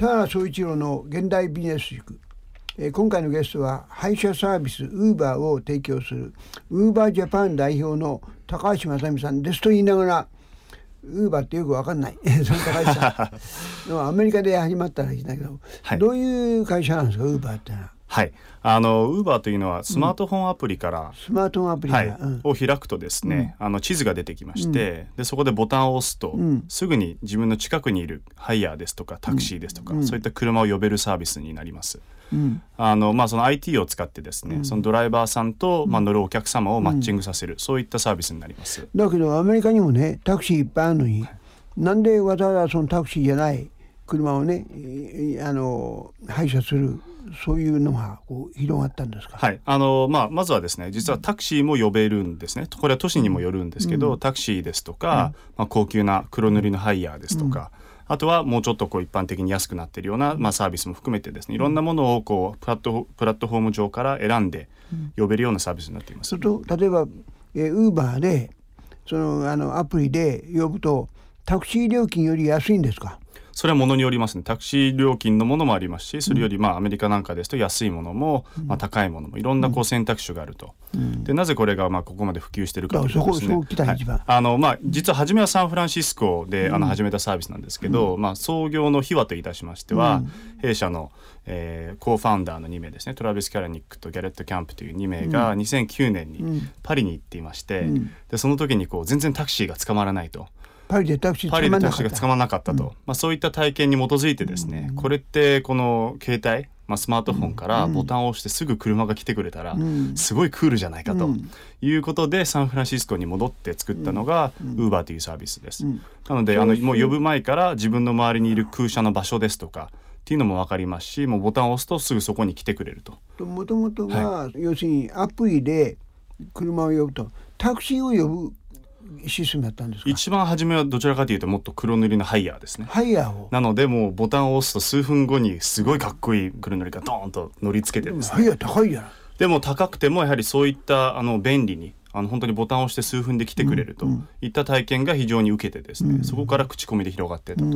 田原総一郎の現代ビジネス塾、えー、今回のゲストは配車サービスウーバーを提供するウーバージャパン代表の高橋正美さんですと言いながらウーバーってよくわかんない。そ の高橋さん。アメリカで始まったらいいんだけど、はい、どういう会社なんですかウーバーってのは。はい。あのウーバーというのはスマートフォンアプリから、うん、スマートフォンアプリ、はい。うん、を開くとですね、うん、あの地図が出てきまして、でそこでボタンを押すと、すぐに自分の近くにいるハイヤーですとかタクシーですとか、そういった車を呼べるサービスになります。あのまあ、その IT を使ってですね、そのドライバーさんと、まあ、乗るお客様をマッチングさせる、そういったサービスになります。だけどアメリカにもねタクシーいっぱいあるのに、はい、なんでわざわざそのタクシーじゃない車をねあの配車するそういうのがこう広がったんですか？はい、あのまあまずはですね、実はタクシーも呼べるんですね。これは都市にもよるんですけど、うん、タクシーですとか、うん、まあ高級な黒塗りのハイヤーですとか。うん、あとはもうちょっとこう一般的に安くなっているような、まあ、サービスも含めてですねいろんなものをこうプラットプラットフォーム上から選んで呼べるようなサービスになっています。と例えばえウーバーでそのあのアプリで呼ぶとタクシー料金より安いんですか？それはものによりますね。タクシー料金のものもありますしそれよりまあアメリカなんかですと安いものも、まあ、高いものもいろんなこう選択肢があると、でなぜこれがまあここまで普及しているかというとですね、はい、あのまあ実は初めはサンフランシスコであの始めたサービスなんですけど、まあ、創業の秘話といたしましては、弊社のえー、コーファウンダーの2名ですね。トラビス・キャラニックとギャレット・キャンプという2名が2009年にパリに行っていまして、うん、でその時にこう全然タクシーが捕まらないと。パリでタクシーパリでタクシーが捕まらなかったと、うん、まあ、そういった体験に基づいてですね、うん、これってこの携帯、まあ、スマートフォンからボタンを押してすぐ車が来てくれたら、すごいクールじゃないかということでサンフランシスコに戻って作ったのがウーバーというサービスです。なのであのもう呼ぶ前から自分の周りにいる空車の場所ですとかっていうのも分かりますしもうボタンを押すとすぐそこに来てくれると。もともとは、はい、要するにアプリで車を呼ぶと。タクシーを呼ぶシステムだったんです一番初めはどちらかというともっと黒塗りのハイヤーですね。ハイヤーを。なのでもうボタンを押すと数分後にすごいかっこいい黒塗りがドーンと乗り付けてですね。ハイヤー高いやでも高くてもやはりそういったあの便利にあの本当にボタンを押して数分で来てくれるといった体験が非常に受けてですね、うん、そこから口コミで広がってたとい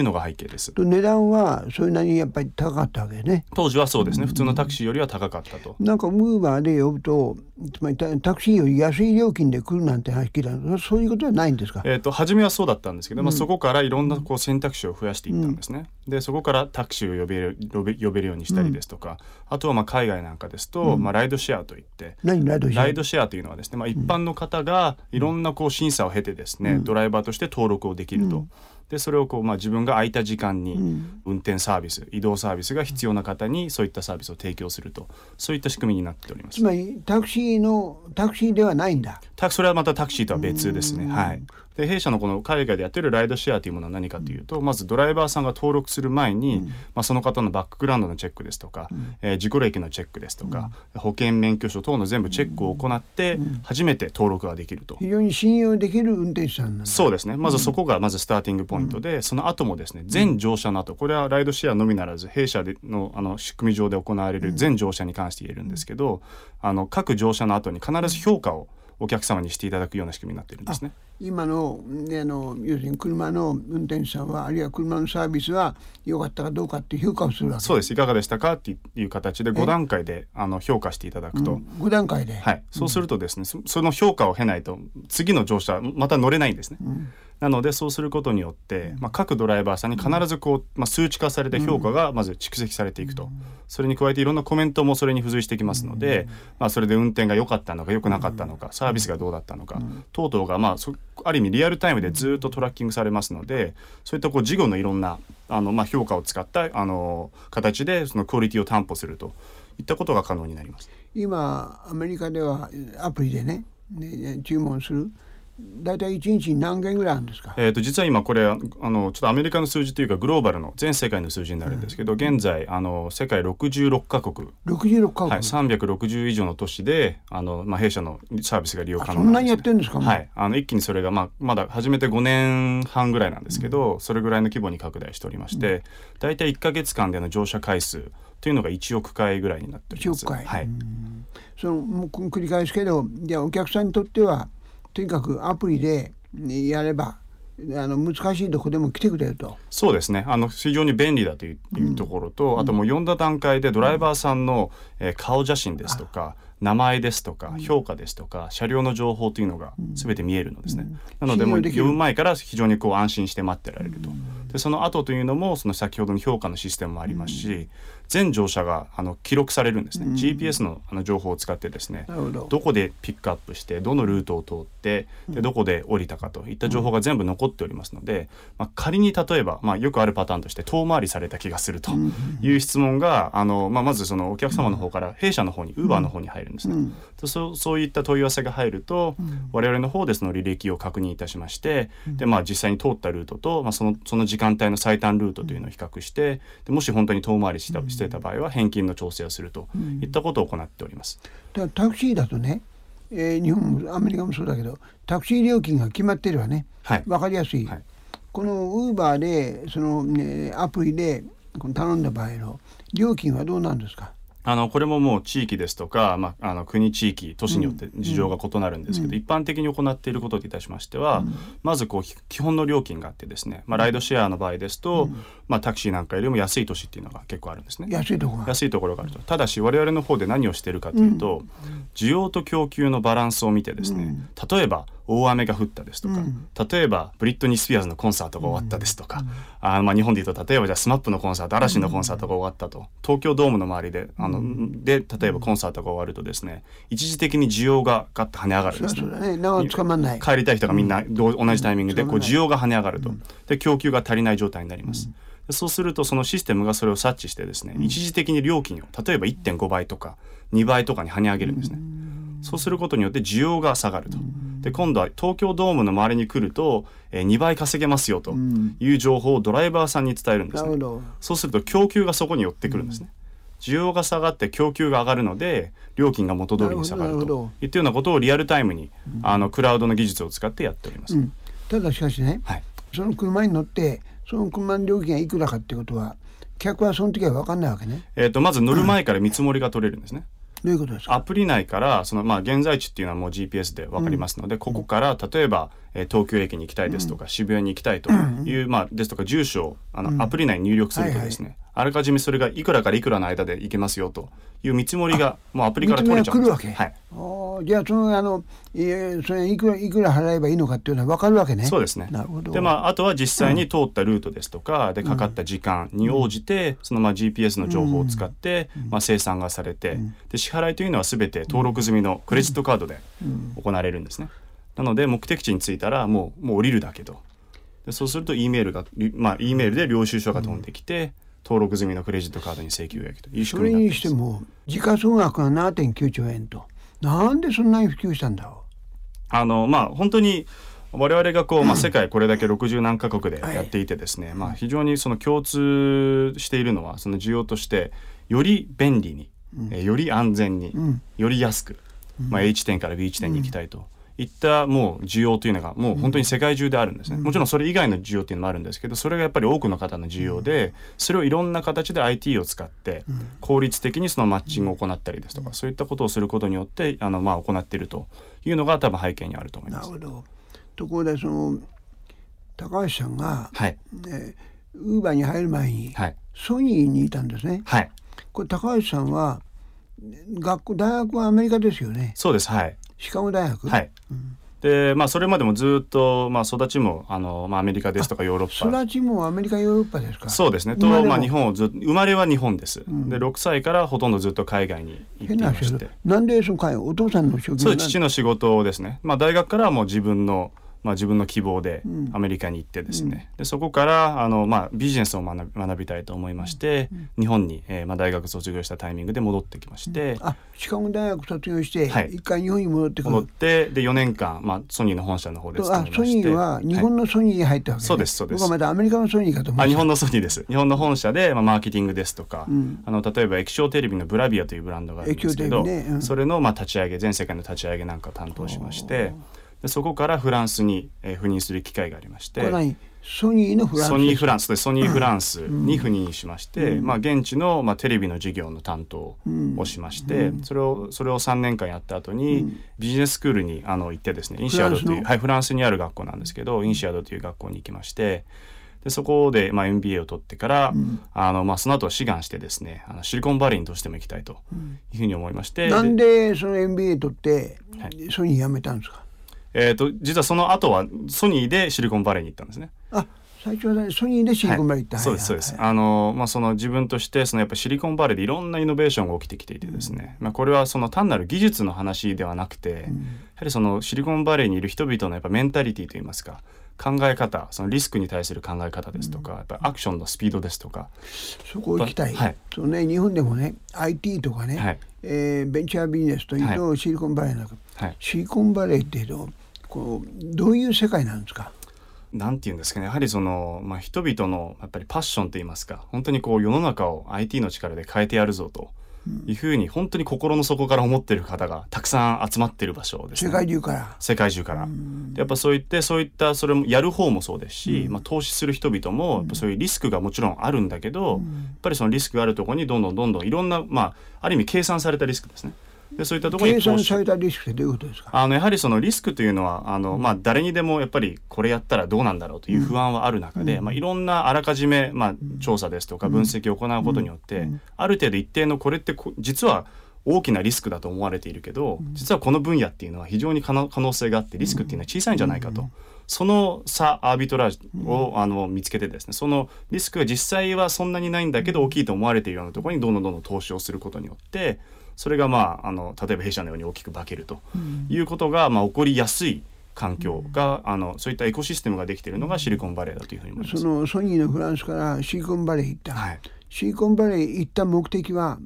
うのが背景です。と値段はそれなりにやっぱり高かったわけね。当時はそうですね、普通のタクシーよりは高かったと。なんかムーバーで呼ぶとつまりタクシーより安い料金で来るなんて話聞いたそういうことはないんですか？えと初めはそうだったんですけど、まあそこからいろんなこう選択肢を増やしていったんですね。うん、でそこからタクシーを呼べる呼べ呼べるようにしたりですとか、あとはまあ海外なんかですと、まあライドシェアといって、何ライドシェア？ライドシェアというのはですね、まあ一般の方方がいろんなこう審査を経てですね、ドライバーとして登録をできると。でそれをこう、まあ、自分が空いた時間に運転サービス、移動サービスが必要な方にそういったサービスを提供すると。そういった仕組みになっております。つまりタクシーのタクシーではないんだ。それはまたタクシーとは別ですね。はいで弊社のこの海外でやってるライドシェアというものは何かというと、まずドライバーさんが登録する前に、まあ、その方のバックグラウンドのチェックですとか、えー、自己歴のチェックですとか、保険免許証等の全部チェックを行って初めて登録ができると、非常に信用できる運転手さんなんそうですね。まずそこがまずスターティングポイントで、その後もですね全乗車の後これはライドシェアのみならず弊社でのあの仕組み上で行われる全乗車に関して言えるんですけど、あの各乗車の後に必ず評価をお客様にしていただくような仕組みになっているんですね。今のあの要するに車の運転手さんはあるいは車のサービスは良かったかどうかっていう評価をするわけそうです。いかがでしたかっていう形で5段階であの評価していただくと、うん、5段階で、はい、そうするとですね、うん、その評価を経ないと次の乗車また乗れないんですね。うんなのでそうすることによって、まあ、各ドライバーさんに必ずこう、まあ、数値化された評価がまず蓄積されていくと、それに加えていろんなコメントもそれに付随してきますので、まあ、それで運転が良かったのか良くなかったのかサービスがどうだったのか、等々がまあある意味リアルタイムでずっとトラッキングされますのでそういったこう事後のいろんなあの、まあ、評価を使ったあの形でそのクオリティを担保するといったことが可能になります。今アメリカではアプリでねね注文する大体1日に何件ぐらいあるんですか、えー、と実は今これあのちょっとアメリカの数字というかグローバルの全世界の数字になるんですけど、うん、現在あの世界66カ国。66カ国、はい、360以上の都市であの、まあ、弊社のサービスが利用可能なんです、ね、そんなにやってるんですか、はい、あの一気にそれが、まあ、まだ始めて5年半ぐらいなんですけど、うん、それぐらいの規模に拡大しておりまして、うん、大体1か月間での乗車回数というのが1億回ぐらいになっております。1億回、はい、そのもう繰り返すけどじゃあお客さんにとってはとにかくアプリでやればあの難しいとこでも来てくれると。そうですねあの非常に便利だという,、ところと、あともう読んだ段階でドライバーさんの、えー顔写真ですとか名前ですとか評価ですとか車両の情報というのが全て見えるのですね。なのでもう読む前から非常にこう安心して待ってられると。でその後というのもその先ほどの評価のシステムもありますし、全乗車があの記録されるんですね。GPS のあの情報を使ってですね。ど。どこでピックアップしてどのルートを通ってでどこで降りたかといった情報が全部残っておりますので、まあ、仮に例えば、まあ、よくあるパターンとして遠回りされた気がするという質問があの、まあ、まずそのお客様の方から弊社の方にウーバーの方に入るんですね。でそうそういった問い合わせが入ると、我々の方でその履歴を確認いたしまして、でまあ、実際に通ったルートと、まあ、そのその時間帯の最短ルートというのを比較してでもし本当に遠回りしたしていた場合は返金の調整をするといったことを行っております。だタクシーだとね、えー日本もアメリカもそうだけどタクシー料金が決まってるわね、はい。わかりやすい、はい。このウーバーでその、ね、アプリでこの頼んだ場合の料金はどうなんですか？あのこれももう地域ですとか、まあ、あの国地域都市によって事情が異なるんですけど、一般的に行っていることといたしましては、まずこうひ基本の料金があってですね、まあ、ライドシェアの場合ですと、まあ、タクシーなんかよりも安い都市っていうのが結構あるんですね。安いとこが。安いところがあると。ただし我々の方で何をしているかというと、需要と供給のバランスを見てですね、例えば大雨が降ったですとか、例えばブリットニー・スピアーズのコンサートが終わったですとか、あーまあ日本で言うと例えばじゃあスマップのコンサート嵐のコンサートが終わったと、東京ドームの周りであの、で例えばコンサートが終わるとですね一時的に需要がガッと跳ね上がるんですね。長く捕まんない。帰りたい人がみんな同同じタイミングでこう需要が跳ね上がると、で供給が足りない状態になります、でそうするとそのシステムがそれを察知してですね、一時的に料金を例えば1.5倍とか2倍とかに跳ね上げるんですね、そうすることによって需要が下がると。で今度は東京ドームの周りに来ると、えー2倍稼げますよという情報をドライバーさんに伝えるんですね。そうすると供給がそこに寄ってくるんですね。需要が下がって供給が上がるので料金が元通りに下がるといったようなことをリアルタイムに、あのクラウドの技術を使ってやっております。うん。ただしかしねはい、その車に乗ってその車の料金がいくらかってことは客はその時は分かんないわけね。えー、とまず乗る前から見積もりが取れるんですね。どういうことですか？アプリ内からその、まあ、現在地っていうのはもう GPS で分かりますので、ここから例えば、えー東京駅に行きたいですとか、渋谷に行きたいという、まあ、ですとか住所をあの、アプリ内に入力するとですね、あらかじめそれがいくらからいくらの間で行けますよという見積もりがもうアプリから取れちゃうんです。見積もりが来るわはい。じゃあそのあの、えーそれいくらいくら払えばいいのかっていうのは分かるわけね。そうですね。なるほど。で、まあ、あとは実際に通ったルートですとか、でかかった時間に応じて、そのまあ GPS の情報を使って、まあ、生産がされて、で支払いというのは全て登録済みのクレジットカードで行われるんですね。なので目的地に着いたらもうもう降りるだけと。でそうすると E メールが、まあ、E メールで領収書が飛んできて、登録済みのクレジットカードに請求がいくという仕それに組みになっています。しても時価総額が7.9兆円と。なんでそんなに普及したんだろあのまあ本当に我々がこう、まあ、世界これだけ60何カ国でやっていてですね、まあ、非常にその共通しているのはその需要としてより便利に、えーより安全に、より安く、まあ、A 地点から B 地点に行きたいと。いったもう需要というのがもう本当に世界中であるんですね、もちろんそれ以外の需要っていうのもあるんですけどそれがやっぱり多くの方の需要でそれをいろんな形で IT を使って効率的にそのマッチングを行ったりですとかそういったことをすることによってあのまあ行っているというのが多分背景にあると思いうます。なるほど。ところでその高橋さんがはい、ウーバーに入る前にはい、ソニーにいたんですね。はい、これ高橋さんは学校大学はアメリカですよね。そうです。はい、シカゴ大学？はい。で、まあそれまでもずっとまあ育ちもあのまあアメリカですとかヨーロッパ。育ちもアメリカヨーロッパですか？そうですね。と生まあ日本をず生まれは日本です。で6歳からほとんどずっと海外に行ってまして。なんでその会お父さんの職業そう父の仕事ですね。まあ大学からはもう自分のまあ自分の希望でアメリカに行ってですね。でそこからあのまあビジネスを学びたいと思いまして、日本に、えー、まあ大学卒業したタイミングで戻ってきまして。あシカゴ大学卒業してはい。一回日本に戻ってくる、戻ってで4年間、まあ、ソニーの本社の方で勤あめましてソニーは日本のソニーに入ったわけ、ね。そうですそうです。僕はまたアメリカのソニーかと思あ日本のソニーです。日本の本社で、まあ、マーケティングですとか、あの例えば液晶テレビのブラビアというブランドがあるんですけど、ね。うん。それの、まあ、立ち上げ全世界の立ち上げなんかを担当しましてでそこからフランスに、えー赴任する機会がありましてソニーのフランスソニーフランスでソニーフランスに赴任しまして、まあ、現地の、まあ、テレビの授業の担当をしまして、それをそれを3年間やった後に、ビジネススクールにあの行ってですねインシアドというフランスの？はい、フランスにある学校なんですけどインシアドという学校に行きましてでそこで、まあ、MBA を取ってから、あのまあ、その後は志願してですねあのシリコンバレーにどうしても行きたいというふうに思いまして、なんでその MBA 取ってはい。ソニー辞めたんですか？えー、と実はその後はソニーでシリコンバレーに行ったんですね。あ最初はソニーでシリコンバレー行った、はい。そうですそうです、はいあのまあその自分としてそのやっぱシリコンバレーでいろんなイノベーションが起きてきていてですね、まあこれはその単なる技術の話ではなくて、やはりそのシリコンバレーにいる人々のやっぱメンタリティといいますか考え方そのリスクに対する考え方ですとか、やっぱアクションのスピードですとか、そこ行きたい、はい。そうね、日本でもね IT とかね、はい。えーベンチャービジネスというとシリコンバレーなんか、はい、シリコンバレーっていうとこうどういう世界なんですか？なんていうんですかねやはりその、まあ、人々のやっぱりパッションといいますか本当にこう世の中を IT の力で変えてやるぞというふうに本当に心の底から思っている方がたくさん集まってる場所です世ね。界中から？世界中から。でやっぱそういってそういったそれもやる方もそうですし、まあ、投資する人々もそういうリスクがもちろんあるんだけど、やっぱりそのリスクがあるところにどんどんどんどんいろんな、まあ、ある意味計算されたリスクですね。でそういったところ計に投資算されたリスクってどういうことですか？あのやはりそのリスクというのはあの、まあ、誰にでもやっぱりこれやったらどうなんだろうという不安はある中で、まあ、いろんなあらかじめ、まあ、調査ですとか分析を行うことによって、ある程度一定のこれってこ実は大きなリスクだと思われているけど実はこの分野っていうのは非常に可能可能性があってリスクっていうのは小さいんじゃないかと。その差アービトラージをあの見つけてですねそのリスクが実際はそんなにないんだけど大きいと思われているようなところにどんどんどんどん投資をすることによってそれがまああの例えば弊社のように大きく化けるということが、まあ、起こりやすい環境が、あのそういったエコシステムができているのがシリコンバレーだというふうに思います。そのソニーのフランスからシリコンバレー行った、はい。シリコンバレー行った目的は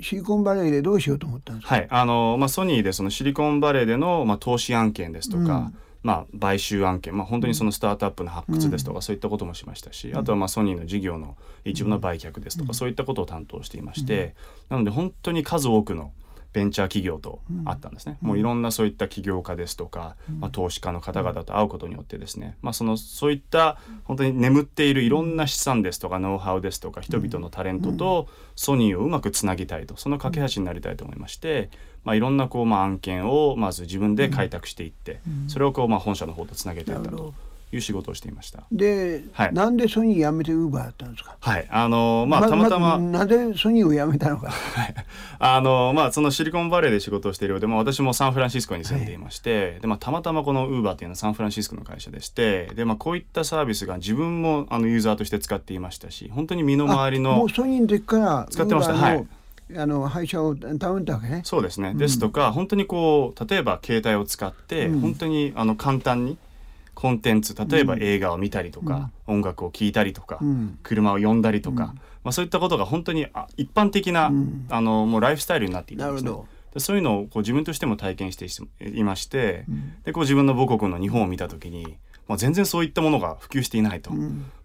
シリコンバレーでどうしようと思ったんですか、はい。あのまあ、ソニーでそのシリコンバレーでの、まあ、投資案件ですとか、まあ、買収案件、まあ、本当にそのスタートアップの発掘ですとか、そういったこともしましたし、あとはまあソニーの事業の一部の売却ですとか、そういったことを担当していまして、なので本当に数多くのベンチャー企業と会ったんですね、もういろんなそういった起業家ですとか、まあ、投資家の方々と会うことによってですね、まあ、そのそういった本当に眠っているいろんな資産ですとかノウハウですとか人々のタレントとソニーをうまくつなぎたいとその架け橋になりたいと思いまして、まあ、いろんなこう、まあ、案件をまず自分で開拓していって、それをこう、まあ、本社の方とつなげていったという仕事をしていました。で、はい。なんでソニー辞めてウーバーだったんですか？はい、あのまあたまたま、なぜソニーを辞めたのか？あのまあそのシリコンバレーで仕事をしているようで、まあ、私もサンフランシスコに住んでいまして、でまあ、たまたまこのウーバーというのはサンフランシスコの会社でしてで、まあ、こういったサービスが自分もあのユーザーとして使っていましたし本当に身の回りあものうソニーの時から使ってました。はい。あの配車を頼んだわけね？そうですね、ですとか本当にこう例えば携帯を使って、うん。本当にあの簡単にコンテンツ例えば映画を見たりとか、音楽を聴いたりとか、うん。車を呼んだりとか、まあ、そういったことが本当にあ一般的な、ん。あのもうライフスタイルになっていたんですね。そういうのをこう自分としても体験していまして、でこう自分の母国の日本を見た時に、まあ、全然そういったものが普及していないと、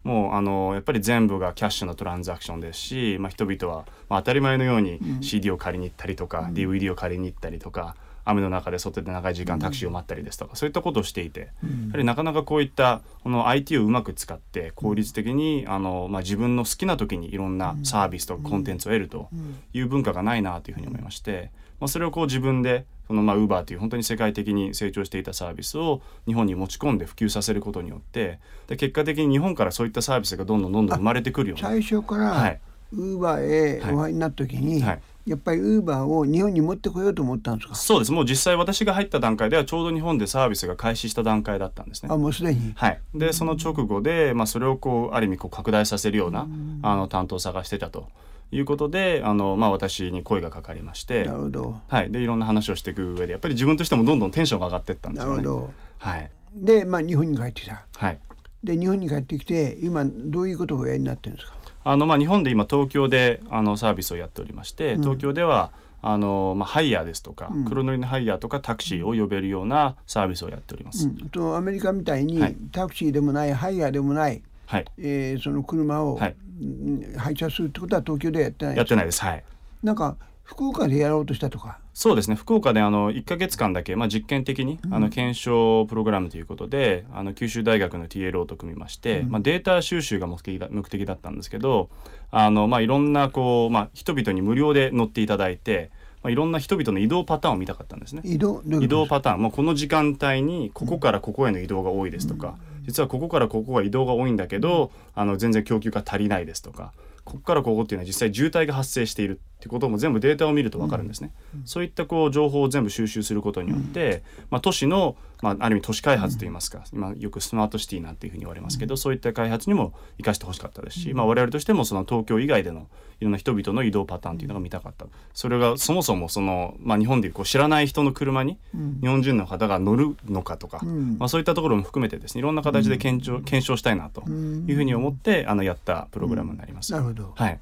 もうあのやっぱり全部がキャッシュのトランザクションですし、まあ、人々は、まあ、当たり前のように CD を借りに行ったりとか、DVD を借りに行ったりとか雨の中で外で長い時間タクシーを待ったりですとか、そういったことをしていて、やはりなかなかこういったこの IT をうまく使って効率的にあの、まあ、自分の好きな時にいろんなサービスとかコンテンツを得るという文化がないなというふうに思いまして、まあ、それをこう自分でそのまあ Uber という本当に世界的に成長していたサービスを日本に持ち込んで普及させることによってで結果的に日本からそういったサービスがどんどんどんどん生まれてくるような最初からはい。ウーバーへお入りになった時に、はいやっぱりウーバーを日本に持ってこようと思ったんですか？そうです。もう実際私が入った段階ではちょうど日本でサービスが開始した段階だったんですね。あ。もうすでに？はい、でその直後で、まあ、それをこうある意味こう拡大させるようなあの担当を探してたということであの、まあ、私に声がかかりましてなるほど。はい、でいろんな話をしていく上でやっぱり自分としてもどんどんテンションが上がっていったんですよね。なるほど。はい、で、まあ、日本に帰ってきた。はい。で日本に帰ってきて今どういうことをおやりになってるんですか？あのまあ、日本で今東京であのサービスをやっておりまして東京では、あのまあ、ハイヤーですとか、黒乗りのハイヤーとかタクシーを呼べるようなサービスをやっております。うん、とアメリカみたいに、はい。タクシーでもないハイヤーでもない、はい、えーその車を、はい。うん配車するってことは東京ではやってないやってないです。はい。なんか福岡でやろうとしたとか？そうですね。福岡であの1か月間だけ、まあ、実験的に、あの検証プログラムということであの九州大学の TLO と組みまして、まあ、データ収集が目的だ目的だったんですけどあの、まあ、いろんなこう、まあ、人々に無料で乗っていただいて、まあ、いろんな人々の移動パターンを見たかったんですね。移動？パターン。もうこの時間帯にここからここへの移動が多いですとか、実はここからここが移動が多いんだけどあの全然供給が足りないですとかここからここっていうのは実際渋滞が発生しているってことも全部データを見ると分かるんですね、そういったこう情報を全部収集することによって、まあ、都市の、まあ、ある意味都市開発といいますか、今よくスマートシティなんていうふうに言われますけど、そういった開発にも生かしてほしかったですし、まあ、我々としてもその東京以外でのいろんな人々の移動パターンっていうのが見たかった。それがそもそもその、まあ、日本でいうこう知らない人の車に日本人の方が乗るのかとか、ん。まあ、そういったところも含めてですねいろんな形で検証,、検証したいなというふうに思ってあのやったプログラムになります。なるほど、はい、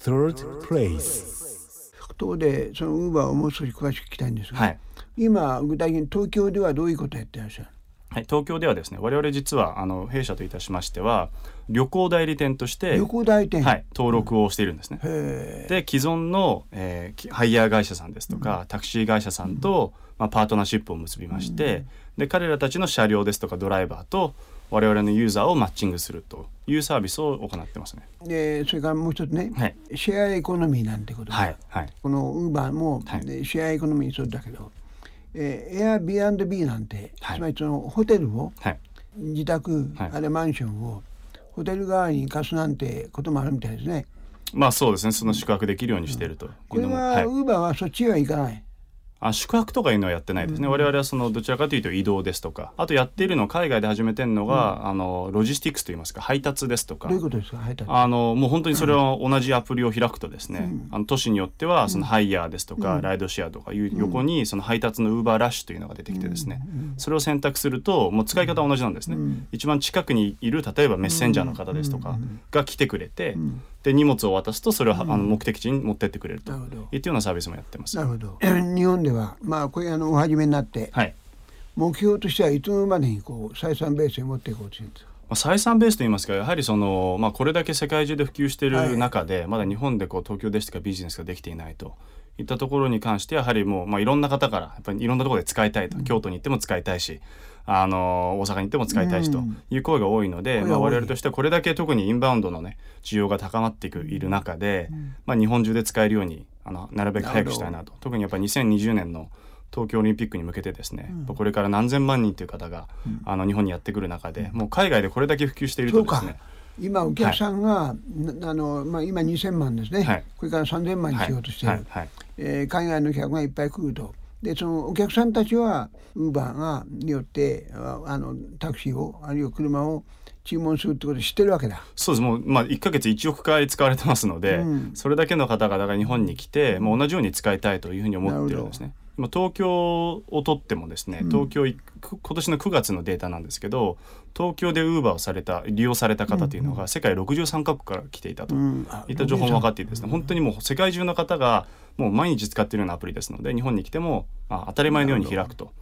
Third place. ところでそのウーバーをもう少し詳しく聞きたいんですが、はい。今具体的に東京ではどういうことをやってらっしゃるはい、東京ではですね我々実はあの弊社といたしましては旅行代理店として旅行代理店、はい、登録をしているんですね。へで既存の、えーきハイヤー会社さんですとか、タクシー会社さんと、まあ、パートナーシップを結びまして、で彼らたちの車両ですとかドライバーと我々のユーザーをマッチングするというサービスを行ってますね。えでそれからもう一つね、はい。シェアエコノミーなんてこと。で、はいはい。このウーバーも、はい。ねシェアエコノミーそうだけど、えー、Airbnb なんて、はい。つまりそのホテルをはい。自宅、はい。あるいはマンションをホテル側に貸すなんてこともあるみたいですね。まあそうですね。その宿泊できるようにしているといこれは、ウーバーはそっちへは行かない。あ宿泊とかいうのはやってないですね、我々はそのどちらかというと移動ですとか。あとやっているの海外で始めてるのが、あのロジスティックスといいますか。配達ですとか。あのもう本当にそれは同じアプリを開くとですね、あの都市によってはそのハイヤーですとか、ライドシェアとかいう横にその配達のウーバーラッシュというのが出てきてですね、それを選択するともう使い方は同じなんですね、一番近くにいる例えばメッセンジャーの方ですとかが来てくれて、で荷物を渡すとそれをはあの目的地に持ってってくれるとなるほどいったようなサービスもやってます。なるほど。日本ではまあこれあのお始めになって、はい目標としてはいつまでにこう採算ベースに持っていこうとしてるんですか？まあ、採算ベースといいますかやはりその、まあ、これだけ世界中で普及している中で、まだ日本でこう東京ですとかビジネスができていないといったところに関してやはりもう、まあ、いろんな方からやっぱりいろんなところで使いたいと、京都に行っても使いたいしあの大阪に行っても使いたいしという声が多いので、まあ、これは多い我々としてはこれだけ特にインバウンドのね需要が高まっていくいる中で、まあ、日本中で使えるようにあのなるべく早くしたいなと。特にやっぱり2020年の東京オリンピックに向けてですね、これから何千万人という方が、あの日本にやってくる中でもう海外でこれだけ普及しているとですね。今お客さんが、なあのまあ今2000万ですね、はい。これから3000万にしようとしている、はい。はい。えー海外の客がいっぱい来ると。でそのお客さんたちはウーバーがによってああのタクシーをあるいは車を注文するってことを知ってるわけだ。そうです。もう、まあ、1か月1億回使われてますので、うん。それだけの方々が日本に来て、もう同じように使いたいというふうに思ってるんですね。今東京をとってもですね東京いく今年の9月のデータなんですけど東京でウーバーをされた利用された方というのが世界63カ国から来ていたと。いった情報も分かっていてですね。本当にもう世界中の方がもう毎日使っているようなアプリですので日本に来ても、まあ、当たり前のように開くと。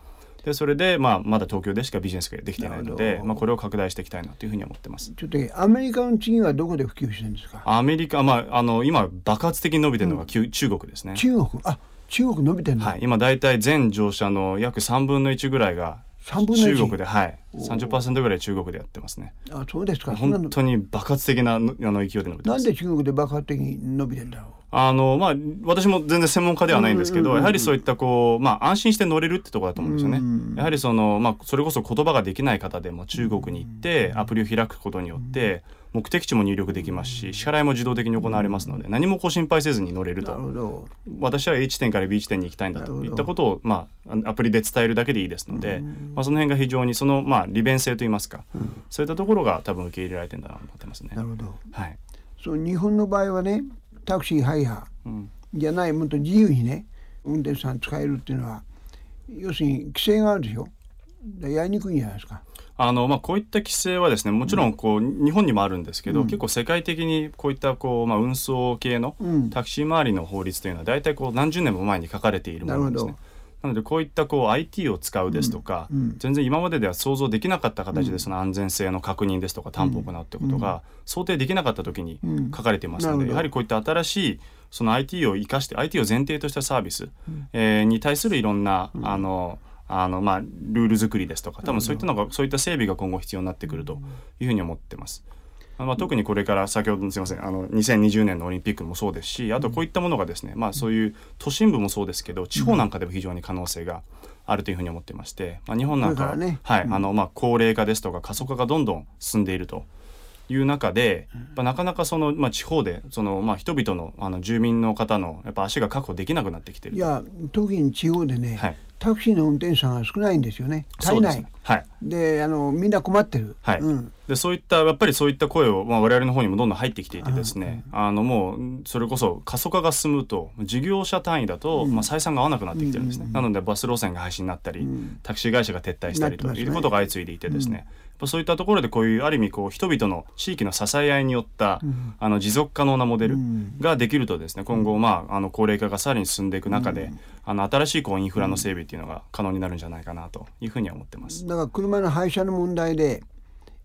でそれで、まあ、まだ東京でしかビジネスができていないのでまあ、これを拡大していきたいなというふうに思ってます。ちょっとアメリカの次はどこで普及してるんですか？アメリカ、まあ、あの今爆発的に伸びてるのが、きゅ中国ですね。中国？あ中国伸びてるの、はい、今大体全乗車の約3分の1ぐらいが3分の1中国で、はい、30%ぐらい中国でやってますね。あそうですか。本当に爆発的なあの勢いで伸びて。なんで中国で爆発的に伸びてんだろあのまあ、私も全然専門家ではないんですけど、やはりそういったこう、まあ、安心して乗れるってところだと思うんですよね。やはりその、まあ、それこそ言葉ができない方でも中国に行ってアプリを開くことによって目的地も入力できますし支払いも自動的に行われますので何もこう心配せずに乗れると。私は A 地点から B 地点に行きたいんだと。いったことを、まあ、アプリで伝えるだけでいいですので、まあ、その辺が非常にその、まあ、利便性といいますか、そういったところが多分受け入れられてるんだなと思ってますね。な。るほど。はい。そう日本の場合はねタクシーハイヤーうん。じゃないもっと自由にね運転手さん使えるっていうのは要するに規制があるでしょ。でやりにくいんじゃないですか。あのまあ、こういった規制はですねもちろんこう、日本にもあるんですけど、結構世界的にこういったこう、まあ、運送系のうん。タクシー周りの法律というのは大体こう何十年も前に書かれているものなんですね。なのでこういったこう IT を使うですとか、うん。うん。全然今まででは想像できなかった形でその安全性の確認ですとか担保を行うってことが想定できなかった時にうん。書かれていますので、やはりこういった新しいその IT を生かして IT を前提としたサービス、えーに対するいろんな、あのあのまあ、ルール作りですとか多分そういったのがそういった整備が今後必要になってくるというふうに思ってます。まあ、特にこれから先ほどのすみませんあの2020年のオリンピックもそうですしあとこういったものがですね、まあ、そういう都心部もそうですけど地方なんかでも非常に可能性があるというふうに思ってまして、まあ、日本なんかはね。はいあのまあ、高齢化ですとか過疎化がどんどん進んでいるという中で、まあ、なかなかその、まあ、地方でその、まあ、人々のあの住民の方のやっぱ足が確保できなくなってきているいや特に地方でね、はいタクシーの運転手さんが少ないんですよね。足りないはい。であのみんな困ってる、はい。うん、でそういったやっぱりそういった声を、まあ、我々の方にもどんどん入ってきていてですね、あのもうそれこそ過疎化が進むと事業者単位だと、まあ、採算が合わなくなってきてるんですね、なのでバス路線が廃止になったり、タクシー会社が撤退したりということが相次いでいてですね、そういったところでこういうある意味こう人々の地域の支え合いによった、あの持続可能なモデルができるとですね今後、まあ、あの高齢化がさらに進んでいく中で、あの新しいこうインフラの整備っていうのが可能になるんじゃないかなというふうには思ってます。だから車の廃車の問題で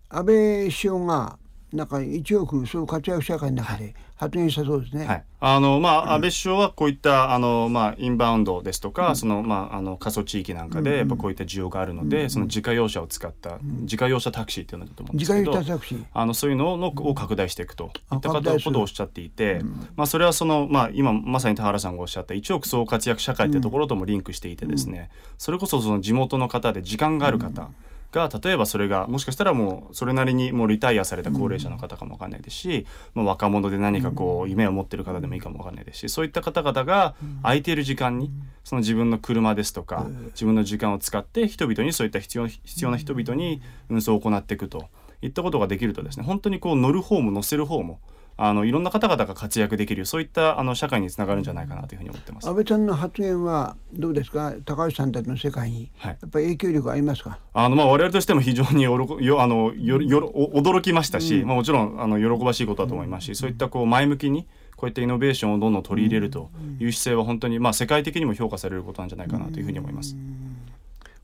安倍首相がなんか一億そ活躍社会の中で発言したそうですね。はい、あのまあ安倍首相はこういったあのまあインバウンドですとか、そのまああの過疎地域なんかでやっぱこういった需要があるので、その自家用車を使った自家用車タクシーっていうのだと思うんです自家けど。用車タクシー。あのそういうののを拡大していくと。いあったことをおっしゃっていて、まあ、それはその、まあ、今まさに田原さんがおっしゃった一億総活躍社会ってところともリンクしていてですね、それこそその地元の方で時間がある方が例えばそれがもしかしたらもうそれなりにもうリタイアされた高齢者の方かもわかんないですし、まあ、若者で何かこう夢を持ってる方でもいいかもわかんないですしそういった方々が空いている時間にその自分の車ですとか自分の時間を使って人々にそういった必要必要な人々に運送を行っていくといったことができるとですね本当にこう乗る方も乗せる方もあのいろんな方々が活躍できるそういったあの社会につながるんじゃないかなというふうに思ってます。安倍さんの発言はどうですか？高橋さんたちの世界に。はい。やっぱり影響力ありますか、あのまあ我々としても非常によろこよあのよよろお驚きましたし、まあ、もちろんあの喜ばしいことだと思いますし、そういったこう前向きにこういったイノベーションをどんどん取り入れるという姿勢は本当にまあ世界的にも評価されることなんじゃないかなというふうに思います。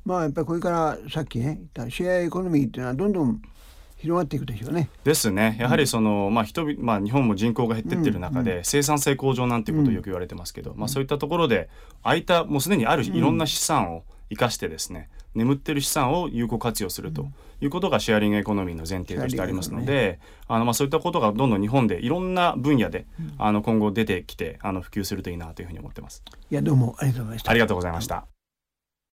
まあやっぱりこれからさっきね言ったシェアエコノミーっていうのはどんどん広がっていくでしょうね。ですねやはりその、まあ人々まあ、日本も人口が減ってってる中で、生産性向上なんていうことをよく言われてますけど、まあ、そういったところで空いたもうすでにあるいろんな資産を生かしてですね眠ってる資産を有効活用するということがシェアリングエコノミーの前提としてありますので、あのまあそういったことがどんどん日本でいろんな分野で、あの今後出てきてあの普及するといいなというふうに思ってます。いやどうもありがとうございましたあ。りがとうございました。